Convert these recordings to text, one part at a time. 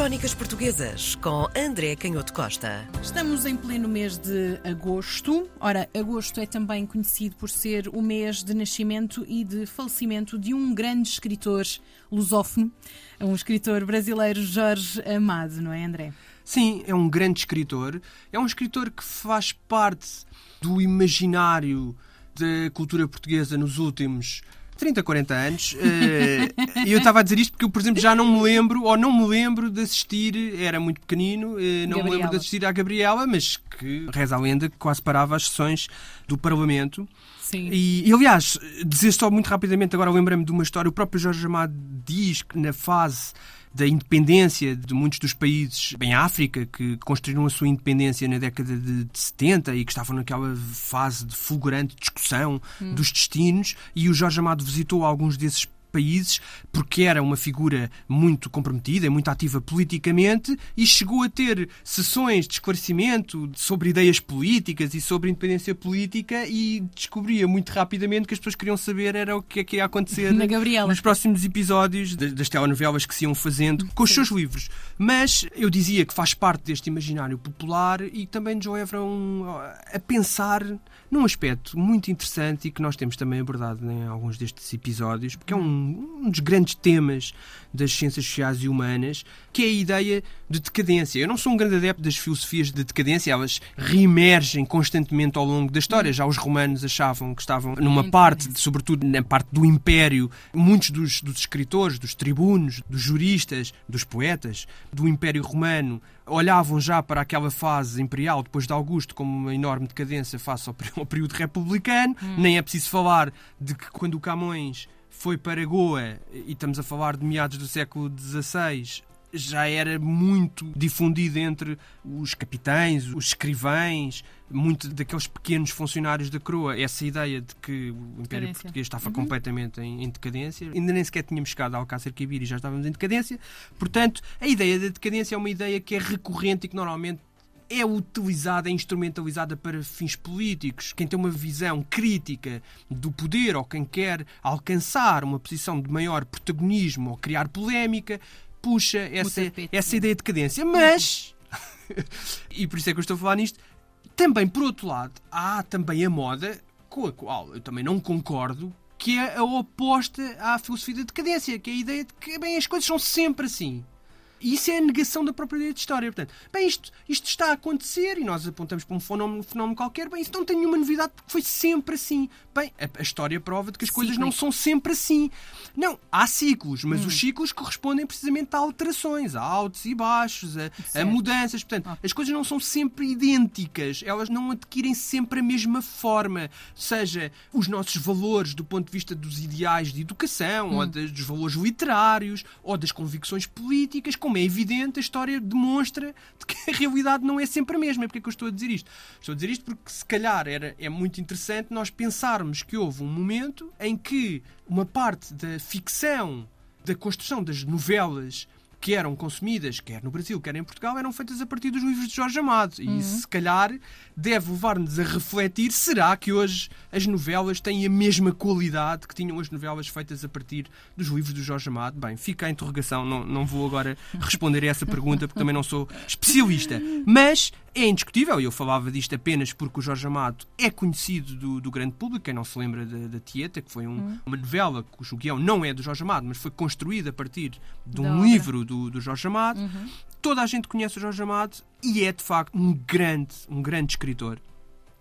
Crónicas Portuguesas com André Canhoto Costa. Estamos em pleno mês de agosto. Ora, agosto é também conhecido por ser o mês de nascimento e de falecimento de um grande escritor lusófono, um escritor brasileiro, Jorge Amado, não é, André? Sim, é um grande escritor. É um escritor que faz parte do imaginário da cultura portuguesa nos últimos 30, 40 anos. Eh, e eu estava a dizer isto porque eu, por exemplo, já não me lembro, ou não me lembro de assistir, era muito pequenino, eh, não Gabriela. me lembro de assistir à Gabriela, mas que, reza a lenda, quase parava as sessões do Parlamento. Sim. E, e aliás, dizer só muito rapidamente, agora lembrei-me de uma história, o próprio Jorge Amado diz que na fase da independência de muitos dos países em África que construíram a sua independência na década de, 70 e que estavam naquela fase de fulgurante discussão hum. dos destinos e o Jorge Amado visitou alguns desses países, porque era uma figura muito comprometida, muito ativa politicamente e chegou a ter sessões de esclarecimento sobre ideias políticas e sobre independência política e descobria muito rapidamente que as pessoas queriam saber era o que é que ia acontecer nos próximos episódios das telenovelas que se iam fazendo com os seus livros. Mas eu dizia que faz parte deste imaginário popular e também nos leva um, a pensar num aspecto muito interessante e que nós temos também abordado em alguns destes episódios, porque é um, um dos grandes temas das ciências sociais e humanas, que é a ideia de decadência. Eu não sou um grande adepto das filosofias de decadência, elas reemergem constantemente ao longo da história. Já os romanos achavam que estavam numa parte, sobretudo na parte do império, muitos dos, dos escritores, dos tribunos, dos juristas, dos poetas do Império Romano olhavam já para aquela fase imperial depois de Augusto como uma enorme decadência face ao período republicano. Hum. Nem é preciso falar de que quando o Camões foi para Goa, e estamos a falar de meados do século XVI, já era muito difundido entre os capitães, os escrivães, muito daqueles pequenos funcionários da coroa. Essa ideia de que o Império decadência. Português estava uhum. completamente em, em, decadência. Ainda nem sequer tínhamos chegado ao Alcácer Quibir e já estávamos em decadência. Portanto, a ideia da decadência é uma ideia que é recorrente e que normalmente é utilizada, é instrumentalizada para fins políticos. Quem tem uma visão crítica do poder ou quem quer alcançar uma posição de maior protagonismo ou criar polémica, puxa essa, essa ideia de decadência. Mas, e por isso é que eu estou a falar nisto, também, por outro lado, há também a moda com a qual eu também não concordo, que é a oposta à filosofia da decadência, que é a ideia de que bem, as coisas são sempre assim. E isso é a negação da própria ideia de história. Portanto, bem, isto, isto está a acontecer e nós apontamos para um fenómeno, fenómeno qualquer, bem, isso não tem nenhuma novidade porque foi sempre assim. Bem, a, a história prova de que as coisas não são sempre assim. Não, há ciclos, mas hum. os ciclos correspondem precisamente a alterações, a altos e baixos, a, a mudanças. Portanto, ah. as coisas não são sempre idênticas, elas não adquirem sempre a mesma forma. Seja os nossos valores do ponto de vista dos ideais de educação, hum. ou dos valores literários, ou das convicções políticas, como é evidente, a história demonstra de que a realidade não é sempre a mesma. Porque é que eu estou a dizer isto? Estou a dizer isto porque, se calhar, era, é muito interessante nós pensarmos que houve um momento em que uma parte da ficção, da construção das novelas que eram consumidas, quer no Brasil, quer em Portugal, eram feitas a partir dos livros de Jorge Amado. E uhum. se calhar deve levar-nos a refletir: será que hoje as novelas têm a mesma qualidade que tinham as novelas feitas a partir dos livros de Jorge Amado? Bem, fica a interrogação, não, não vou agora responder a essa pergunta porque também não sou especialista. Mas é indiscutível, e eu falava disto apenas porque o Jorge Amado é conhecido do, do grande público, quem não se lembra da, da Tieta, que foi um, hum. uma novela cujo guião não é do Jorge Amado, mas foi construída a partir de um livro do, do Jorge Amado. Uhum. Toda a gente conhece o Jorge Amado e é de facto um grande, um grande escritor.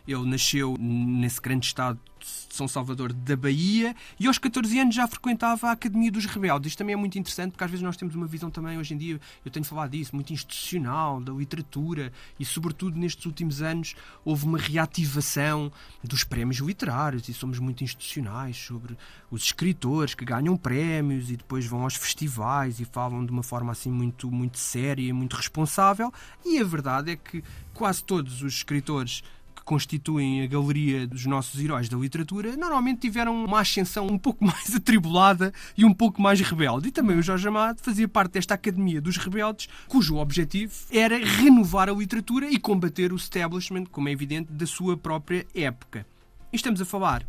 Ele nasceu nesse grande estado de São Salvador da Bahia e aos 14 anos já frequentava a Academia dos Rebeldes. Isto também é muito interessante porque às vezes nós temos uma visão também, hoje em dia, eu tenho falado disso, muito institucional, da literatura e, sobretudo, nestes últimos anos houve uma reativação dos prémios literários e somos muito institucionais sobre os escritores que ganham prémios e depois vão aos festivais e falam de uma forma assim muito, muito séria e muito responsável. E a verdade é que quase todos os escritores constituem a galeria dos nossos heróis da literatura, normalmente tiveram uma ascensão um pouco mais atribulada e um pouco mais rebelde. E também o Jorge Amado fazia parte desta Academia dos Rebeldes, cujo objetivo era renovar a literatura e combater o establishment, como é evidente, da sua própria época. E estamos a falar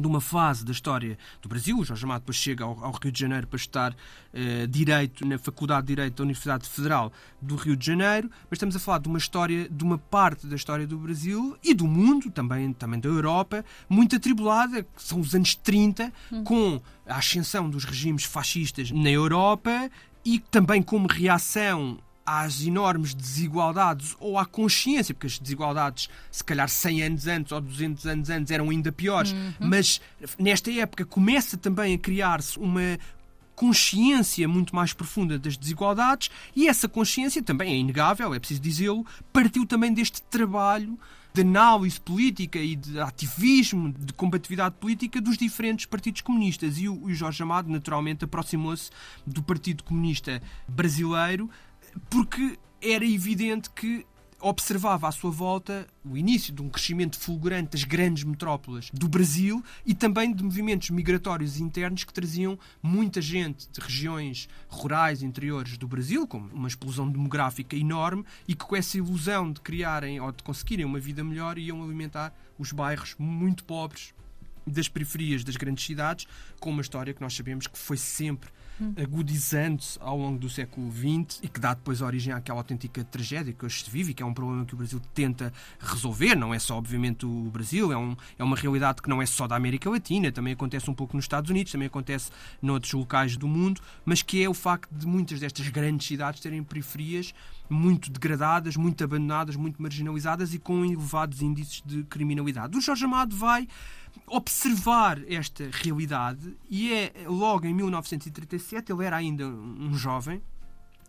de uma fase da história do Brasil. O Jorge Amado depois chega ao, ao Rio de Janeiro para estudar uh, Direito na Faculdade de Direito da Universidade Federal do Rio de Janeiro, mas estamos a falar de uma história, de uma parte da história do Brasil e do mundo, também, também da Europa, muito atribulada, que são os anos 30, hum. com a ascensão dos regimes fascistas na Europa e também como reação às enormes desigualdades ou à consciência, porque as desigualdades, se calhar 100 anos antes ou 200 anos antes, eram ainda piores, uhum. mas nesta época começa também a criar-se uma consciência muito mais profunda das desigualdades e essa consciência também é inegável, é preciso dizê-lo, partiu também deste trabalho de análise política e de ativismo, de combatividade política dos diferentes partidos comunistas. E o, Jorge Amado, naturalmente, aproximou-se do Partido Comunista Brasileiro porque era evidente que observava à sua volta o início de um crescimento fulgurante das grandes metrópoles do Brasil e também de movimentos migratórios internos que traziam muita gente de regiões rurais interiores do Brasil, com uma explosão demográfica enorme e que com essa ilusão de criarem ou de conseguirem uma vida melhor iam alimentar os bairros muito pobres das periferias das grandes cidades, com uma história que nós sabemos que foi sempre agudizando-se ao longo do século XX e que dá depois origem àquela autêntica tragédia que hoje se vive e que é um problema que o Brasil tenta resolver. Não é só, obviamente, o Brasil, é, um, é uma realidade que não é só da América Latina, também acontece um pouco nos Estados Unidos, também acontece noutros locais do mundo, mas que é o facto de muitas destas grandes cidades terem periferias muito degradadas, muito abandonadas, muito marginalizadas e com elevados índices de criminalidade. O Jorge Amado vai observar esta realidade e é logo em 1937, ele era ainda um jovem,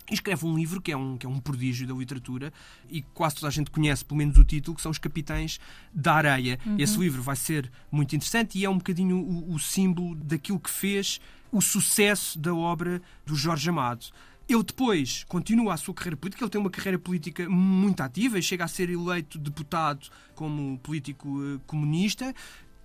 e escreve um livro que é um, que é um prodígio da literatura e quase toda a gente conhece, pelo menos o título, que são Os Capitães da Areia. Uhum. Esse livro vai ser muito interessante e é um bocadinho o, o símbolo daquilo que fez o sucesso da obra do Jorge Amado. Ele depois continua a sua carreira política, ele tem uma carreira política muito ativa e chega a ser eleito deputado como político eh, comunista.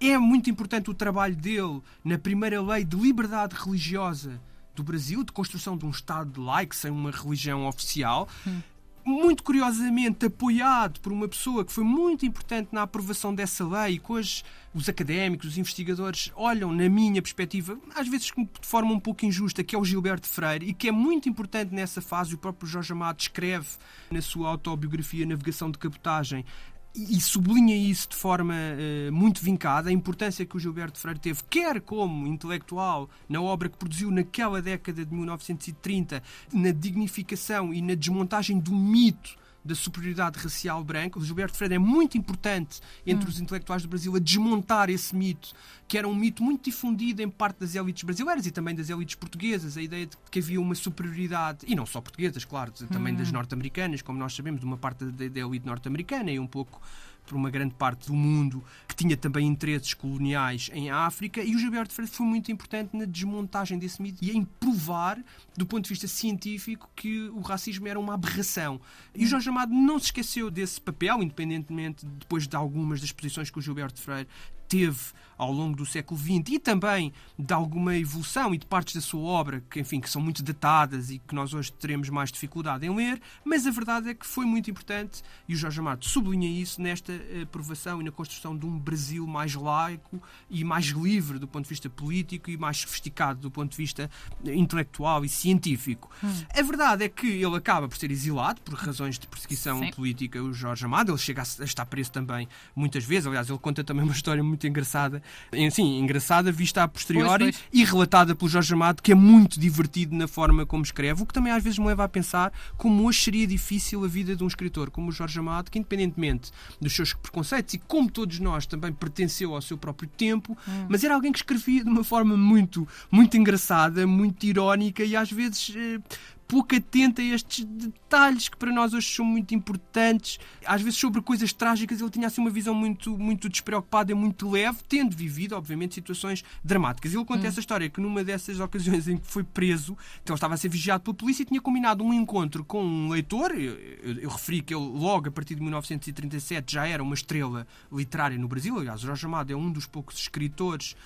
É muito importante o trabalho dele na primeira lei de liberdade religiosa do Brasil, de construção de um Estado laico sem uma religião oficial. Hum. Muito curiosamente apoiado por uma pessoa que foi muito importante na aprovação dessa lei e que hoje os académicos, os investigadores olham, na minha perspectiva, às vezes de forma um pouco injusta, que é o Gilberto Freire e que é muito importante nessa fase. O próprio Jorge Amado escreve na sua autobiografia Navegação de Cabotagem e sublinha isso de forma uh, muito vincada, a importância que o Gilberto Freire teve, quer como intelectual, na obra que produziu naquela década de 1930, na dignificação e na desmontagem do mito da superioridade racial branca. O Gilberto Freire é muito importante entre hum. os intelectuais do Brasil a desmontar esse mito, que era um mito muito difundido em parte das elites brasileiras e também das elites portuguesas, a ideia de que havia uma superioridade, e não só portuguesas, claro, também hum. das norte-americanas, como nós sabemos, de uma parte da, da elite norte-americana e um pouco por uma grande parte do mundo, que tinha também interesses coloniais em África, e o Gilberto Freire foi muito importante na desmontagem desse mito e em provar, do ponto de vista científico, que o racismo era uma aberração. E o Jorge Amado não se esqueceu desse papel, independentemente depois de algumas das posições que o Gilberto Freire teve ao longo do século XX e também de alguma evolução e de partes da sua obra que, enfim, que são muito datadas e que nós hoje teremos mais dificuldade em ler, mas a verdade é que foi muito importante e o Jorge Amado sublinha isso nesta aprovação e na construção de um Brasil mais laico e mais livre do ponto de vista político e mais sofisticado do ponto de vista intelectual e científico. Hum. A verdade é que ele acaba por ser exilado por razões de perseguição Sim. política, o Jorge Amado, ele chega a estar preso também muitas vezes, aliás, ele conta também uma história muito muito engraçada. Sim, engraçada, vista a posteriori pois, pois. e relatada pelo Jorge Amado, que é muito divertido na forma como escreve, o que também às vezes me leva a pensar como hoje seria difícil a vida de um escritor como o Jorge Amado, que independentemente dos seus preconceitos e como todos nós também pertenceu ao seu próprio tempo, hum. mas era alguém que escrevia de uma forma muito, muito engraçada, muito irónica e às vezes eh, pouco atento a estes detalhes que para nós hoje são muito importantes. Às vezes, sobre coisas trágicas, ele tinha assim uma visão muito, muito despreocupada e muito leve, tendo vivido, obviamente, situações dramáticas. Ele conta hum. essa história que numa dessas ocasiões em que foi preso, então ele estava a ser vigiado pela polícia e tinha combinado um encontro com um leitor. Eu, eu, eu referi que ele, logo a partir de 1937, já era uma estrela literária no Brasil. Aliás, Jorge Amado é um dos poucos escritores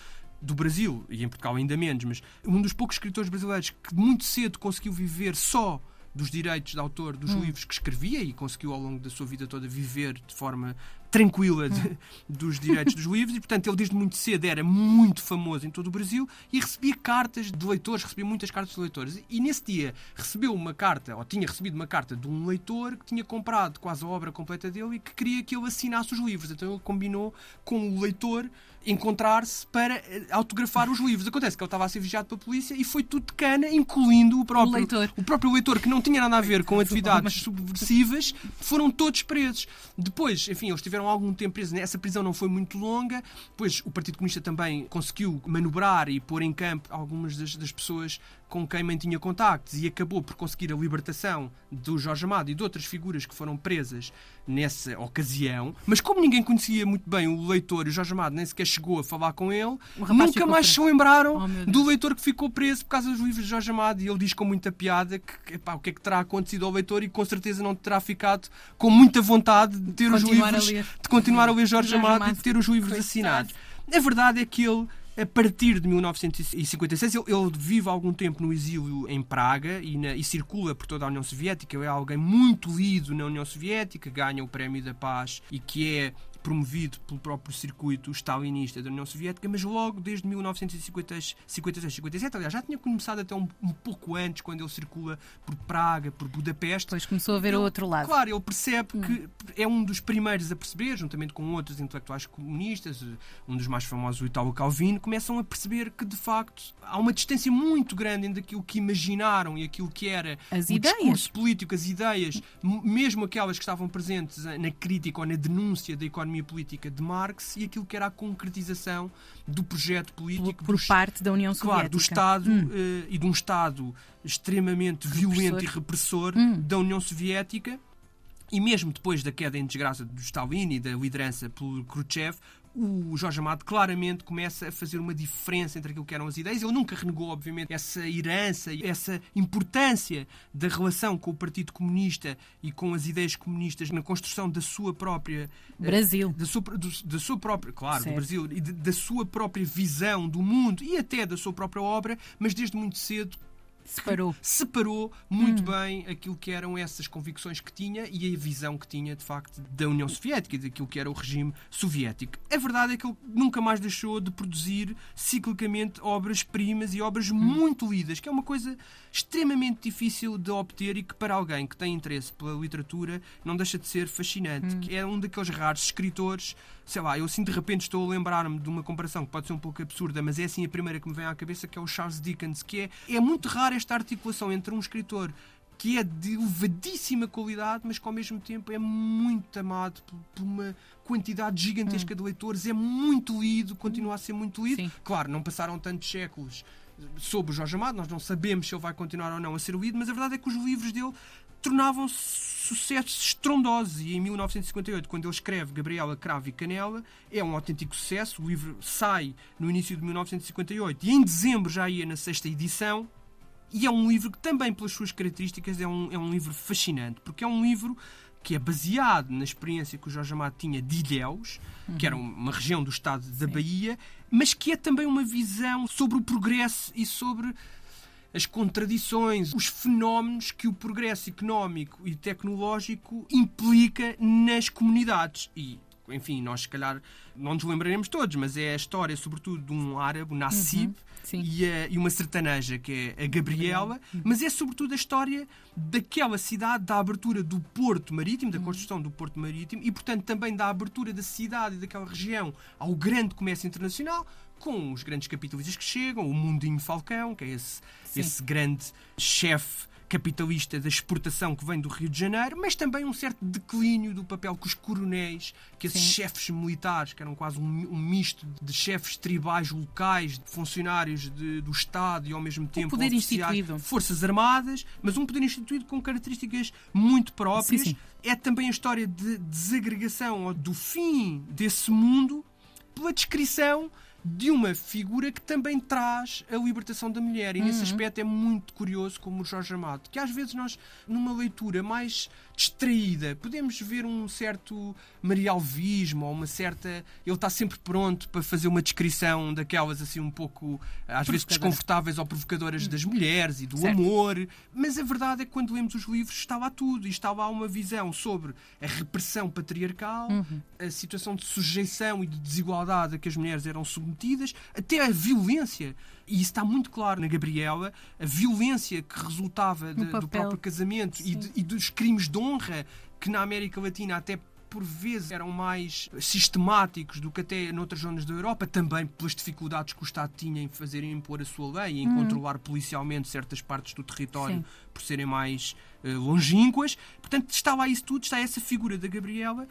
do Brasil, e em Portugal ainda menos, mas um dos poucos escritores brasileiros que muito cedo conseguiu viver só dos direitos de autor dos hum. livros que escrevia e conseguiu ao longo da sua vida toda viver de forma tranquila de, hum. dos direitos dos livros e, portanto, ele desde muito cedo era muito famoso em todo o Brasil e recebia cartas de leitores, recebia muitas cartas de leitores. E nesse dia recebeu uma carta, ou tinha recebido uma carta de um leitor que tinha comprado quase a obra completa dele e que queria que ele assinasse os livros. Então ele combinou com o leitor encontrar-se para eh, autografar os livros. Acontece que ele estava a ser vigiado pela polícia e foi tudo de cana, incluindo o próprio o, leitor. o próprio leitor, que não tinha nada a ver com atividades subversivas, foram todos presos. Depois, enfim, eles tiveram algum tempo presos. Essa prisão não foi muito longa. Depois, o Partido Comunista também conseguiu manobrar e pôr em campo algumas das, das pessoas com quem mantinha contactos e acabou por conseguir a libertação do Jorge Amado e de outras figuras que foram presas nessa ocasião. Mas como ninguém conhecia muito bem o leitor e o Jorge Amado nem sequer chegou a falar com ele, nunca mais se lembraram oh, do leitor que ficou preso por causa dos livros de Jorge Amado. E ele diz com muita piada que epá, o que é que terá acontecido ao leitor e com certeza não terá ficado com muita vontade de ter continuar os livros, de continuar a ler Jorge, Jorge Amado, Amado e de ter os livros assinados. A verdade é que ele a partir de 1956, ele, vive algum tempo no exílio em Praga e, na, e, circula por toda a União Soviética. Ele é alguém muito lido na União Soviética, ganha o Prémio da Paz e que é promovido pelo próprio circuito stalinista da União Soviética, mas logo desde 1956, 57, aliás, já tinha começado até um, um, pouco antes, quando ele circula por Praga, por Budapeste. Depois começou a ver ele, o outro lado. Claro, ele percebe hum. que é um dos primeiros a perceber, juntamente com outros intelectuais comunistas, um dos mais famosos, o Italo Calvino, começam a perceber que, de facto, há uma distância muito grande entre aquilo que imaginaram e aquilo que era as o ideias. discurso político, as ideias, mesmo aquelas que estavam presentes na crítica ou na denúncia da economia economia política de Marx e aquilo que era a concretização do projeto político por, por parte da União Soviética. Claro, do Estado hum. uh, e de um Estado extremamente Repressor. violento e repressor hum. da União Soviética. E mesmo depois da queda em desgraça do Stalin e da liderança por Khrushchev, o Jorge Amado claramente começa a fazer uma diferença entre aquilo que eram as ideias. Ele nunca renegou, obviamente, essa herança, essa importância da relação com o Partido Comunista e com as ideias comunistas na construção da sua própria eh, Brasil, da sua, da sua própria, claro, certo. do Brasil e de, da sua própria visão do mundo e até da sua própria obra, mas desde muito cedo Separou. Separou muito hum. bem aquilo que eram essas convicções que tinha e a visão que tinha, de facto, da União Soviética e daquilo que era o regime soviético. A verdade é que ele nunca mais deixou de produzir ciclicamente obras-primas e obras hum. muito lidas, que é uma coisa extremamente difícil de obter e que, para alguém que tem interesse pela literatura, não deixa de ser fascinante. Hum. É um daqueles raros escritores, sei lá, eu assim de repente estou a lembrar-me de uma comparação que pode ser um pouco absurda, mas é assim a primeira que me vem à cabeça, que é o Charles Dickens, que é, é muito raro esta articulação entre um escritor que é de elevadíssima qualidade, mas que ao mesmo tempo é muito amado por, por uma quantidade gigantesca hum. de leitores, é muito lido, continua a ser muito lido. Sim. Claro, não passaram tantos séculos sobre o Jorge Amado, nós não sabemos se ele vai continuar ou não a ser lido, mas a verdade é que os livros dele tornavam-se sucessos estrondosos. E em 1958, quando ele escreve Gabriela Cravo e Canela, é um autêntico sucesso. O livro sai no início de 1958 e em dezembro já ia na sexta edição. E é um livro que também, pelas suas características, é um, é um livro fascinante, porque é um livro que é baseado na experiência que o Jorge Amado tinha de Ilhéus, uhum. que era uma região do estado da Sim. Bahia, mas que é também uma visão sobre o progresso e sobre as contradições, os fenómenos que o progresso económico e tecnológico implica nas comunidades. E enfim, nós se calhar não nos lembraremos todos, mas é a história, sobretudo, de um árabe, Nassib, uhum, e, a, e, uma sertaneja, que é a Gabriela, uhum. mas é sobretudo a história daquela cidade, da abertura do porto marítimo, da uhum. construção do porto marítimo, e portanto também da abertura da cidade e daquela região ao grande comércio internacional, com os grandes capitalistas que chegam, o Mundinho Falcão, que é esse, esse grande chefe capitalista da exportação que vem do Rio de Janeiro, mas também um certo declínio do papel que os coronéis, que esses Sim. chefes militares, que eram quase um, um, misto de chefes tribais locais, de funcionários de, do Estado e ao mesmo tempo poder instituído. forças armadas, mas um poder instituído com características muito próprias. Sim, sim. É também a história de desagregação ou do fim desse mundo pela descrição de uma figura que também traz a libertação da mulher. E nesse Uhum. aspecto é muito curioso, como o Jorge Amado, que às vezes nós, numa leitura mais distraída, podemos ver um certo marialvismo ou uma certa. Ele está sempre pronto para fazer uma descrição daquelas assim um pouco, às vezes, desconfortáveis ou provocadoras das mulheres e do Certo. amor. Mas a verdade é que quando lemos os livros está lá tudo e está lá uma visão sobre a repressão patriarcal, a situação de sujeição e de desigualdade a que as mulheres eram submetidas, até a violência. E isso está muito claro na Gabriela, a violência que resultava de- do próprio casamento e, de- e dos crimes de honra que na América Latina até por vezes eram mais sistemáticos do que até noutras zonas da Europa, também pelas dificuldades que o Estado tinha em fazer impor a sua lei e em controlar policialmente certas partes do território Sim. por serem mais eh, longínquas. Portanto, está lá isso tudo, está essa figura da Gabriela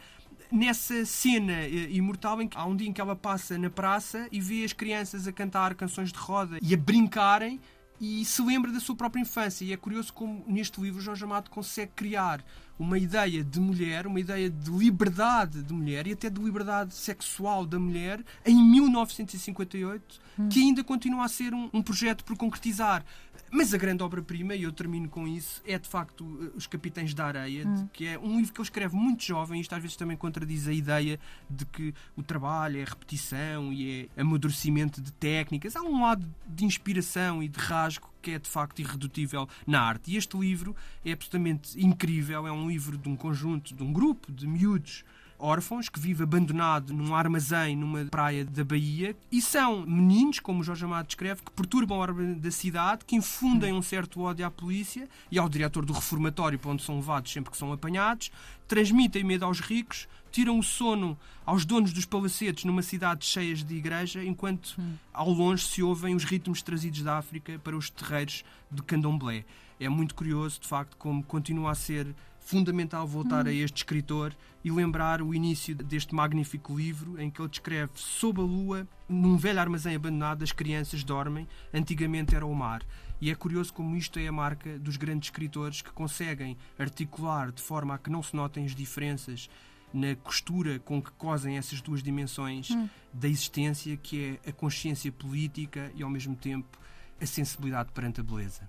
nessa cena eh, imortal em que há um dia em que ela passa na praça e vê as crianças a cantar canções de roda e a brincarem e se lembra da sua própria infância. E é curioso como neste livro Jorge Amado consegue criar uma ideia de mulher, uma ideia de liberdade de mulher e até de liberdade sexual da mulher em 1958, que ainda continua a ser um, um projeto por concretizar. Mas a grande obra-prima, e eu termino com isso, é de facto eh, Os Capitães da Areia, de- que é um livro que ele escreve muito jovem, e isto às vezes também contradiz a ideia de que o trabalho é repetição e é amadurecimento de técnicas. Há um lado de inspiração e de rasgo que é de facto irredutível na arte. E este livro é absolutamente incrível, é um livro de um conjunto, de um grupo de miúdos órfãos que vive abandonado num armazém numa praia da Bahia e são meninos, como o Jorge Amado descreve, que perturbam a ordem da cidade, que infundem um certo ódio à polícia e ao diretor do reformatório para onde são levados sempre que são apanhados, transmitem medo aos ricos, tiram o sono aos donos dos palacetes numa cidade cheia de igreja, enquanto ao longe se ouvem os ritmos trazidos da África para os terreiros de Candomblé. É muito curioso, de facto, como continua a ser fundamental voltar a este escritor e lembrar o início deste magnífico livro em que ele descreve sob a lua, num velho armazém abandonado, as crianças dormem, antigamente era o mar. E é curioso como isto é a marca dos grandes escritores que conseguem articular de forma a que não se notem as diferenças na costura com que cosem essas duas dimensões da existência, que é a consciência política e ao mesmo tempo a sensibilidade perante a beleza.